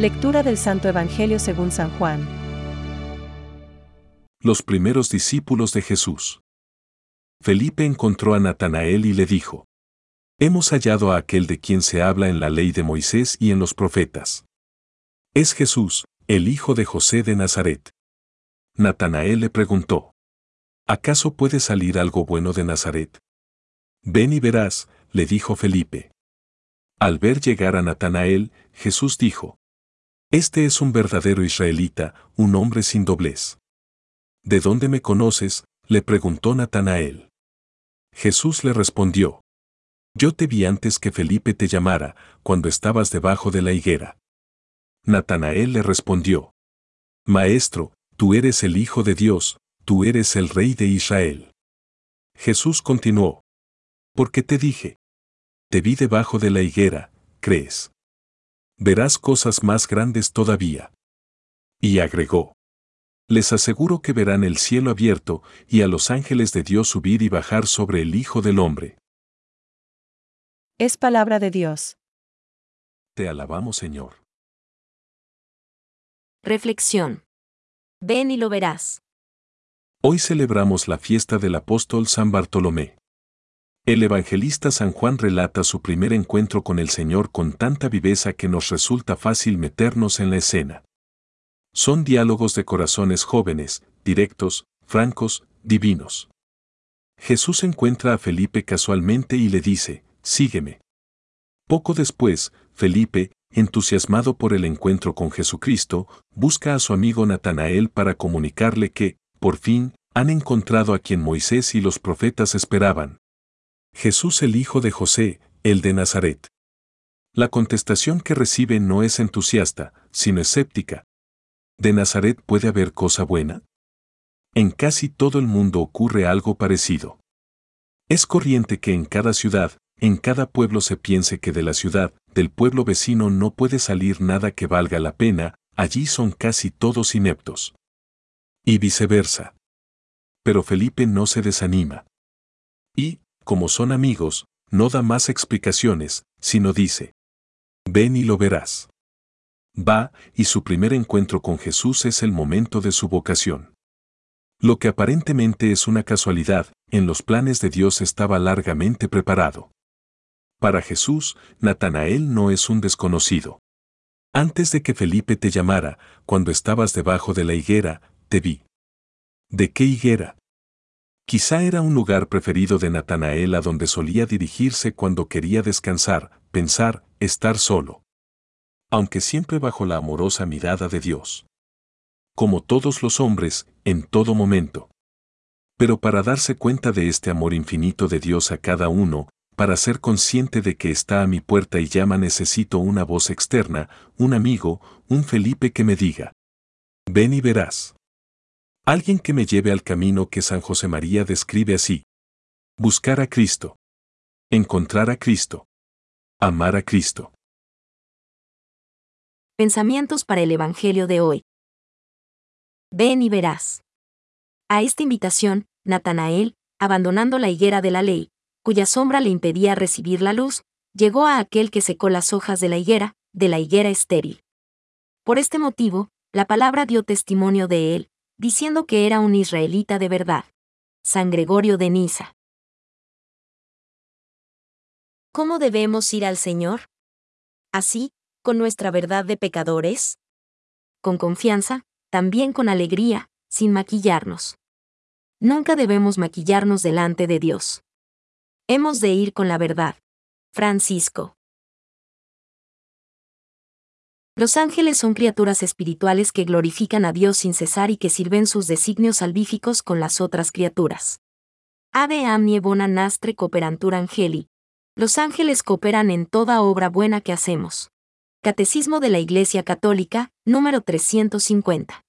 Lectura del Santo Evangelio según San Juan. Los primeros discípulos de Jesús. Felipe encontró a Natanael y le dijo, Hemos hallado a aquel de quien se habla en la ley de Moisés y en los profetas. Es Jesús, el hijo de José de Nazaret. Natanael le preguntó, ¿acaso puede salir algo bueno de Nazaret? Ven y verás, le dijo Felipe. Al ver llegar a Natanael, Jesús dijo, Este es un verdadero israelita, un hombre sin doblez. ¿De dónde me conoces? le preguntó Natanael. Jesús le respondió, Yo te vi antes que Felipe te llamara, cuando estabas debajo de la higuera. Natanael le respondió, Maestro, tú eres el Hijo de Dios, tú eres el Rey de Israel. Jesús continuó, Porque te dije, te vi debajo de la higuera, crees. Verás cosas más grandes todavía. Y agregó, les aseguro que verán el cielo abierto y a los ángeles de Dios subir y bajar sobre el Hijo del Hombre. Es palabra de Dios. Te alabamos, Señor. Reflexión. Ven y lo verás. Hoy celebramos la fiesta del apóstol San Bartolomé. El evangelista San Juan relata su primer encuentro con el Señor con tanta viveza que nos resulta fácil meternos en la escena. Son diálogos de corazones jóvenes, directos, francos, divinos. Jesús encuentra a Felipe casualmente y le dice, sígueme. Poco después, Felipe, entusiasmado por el encuentro con Jesucristo, busca a su amigo Natanael para comunicarle que, por fin, han encontrado a quien Moisés y los profetas esperaban. Jesús el hijo de José, el de Nazaret. La contestación que recibe no es entusiasta, sino escéptica, ¿De Nazaret puede haber cosa buena? En casi todo el mundo ocurre algo parecido. Es corriente que en cada ciudad, en cada pueblo se piense que de la ciudad, del pueblo vecino no puede salir nada que valga la pena, allí son casi todos ineptos. Y viceversa. Pero Felipe no se desanima. Como son amigos, no da más explicaciones, sino dice, ven y lo verás. Va, y su primer encuentro con Jesús es el momento de su vocación. Lo que aparentemente es una casualidad, en los planes de Dios estaba largamente preparado. Para Jesús, Natanael no es un desconocido. Antes de que Felipe te llamara, cuando estabas debajo de la higuera, te vi. ¿De qué higuera? Quizá era un lugar preferido de Natanael a donde solía dirigirse cuando quería descansar, pensar, estar solo aunque siempre bajo la amorosa mirada de Dios. Como todos los hombres, en todo momento. Pero para darse cuenta de este amor infinito de Dios a cada uno, para ser consciente de que está a mi puerta y llama necesito una voz externa, un amigo, un Felipe que me diga. Ven y verás. Alguien que me lleve al camino que San José María describe así. Buscar a Cristo. Encontrar a Cristo. Amar a Cristo. Pensamientos para el Evangelio de hoy. Ven y verás. A esta invitación, Natanael, abandonando la higuera de la ley, cuya sombra le impedía recibir la luz, llegó a aquel que secó las hojas de la higuera, de la higuera estéril. Por este motivo, la palabra dio testimonio de él, diciendo que era un israelita de verdad. San Gregorio de Niza. ¿Cómo debemos ir al Señor? Así, con nuestra verdad de pecadores? Con confianza, también con alegría, sin maquillarnos. Nunca debemos maquillarnos delante de Dios. Hemos de ir con la verdad. Francisco. Los ángeles son criaturas espirituales que glorifican a Dios sin cesar y que sirven sus designios salvíficos con las otras criaturas. Ade amnie bona nastre cooperantur angeli. Los ángeles cooperan en toda obra buena que hacemos. Catecismo de la Iglesia Católica, número 350.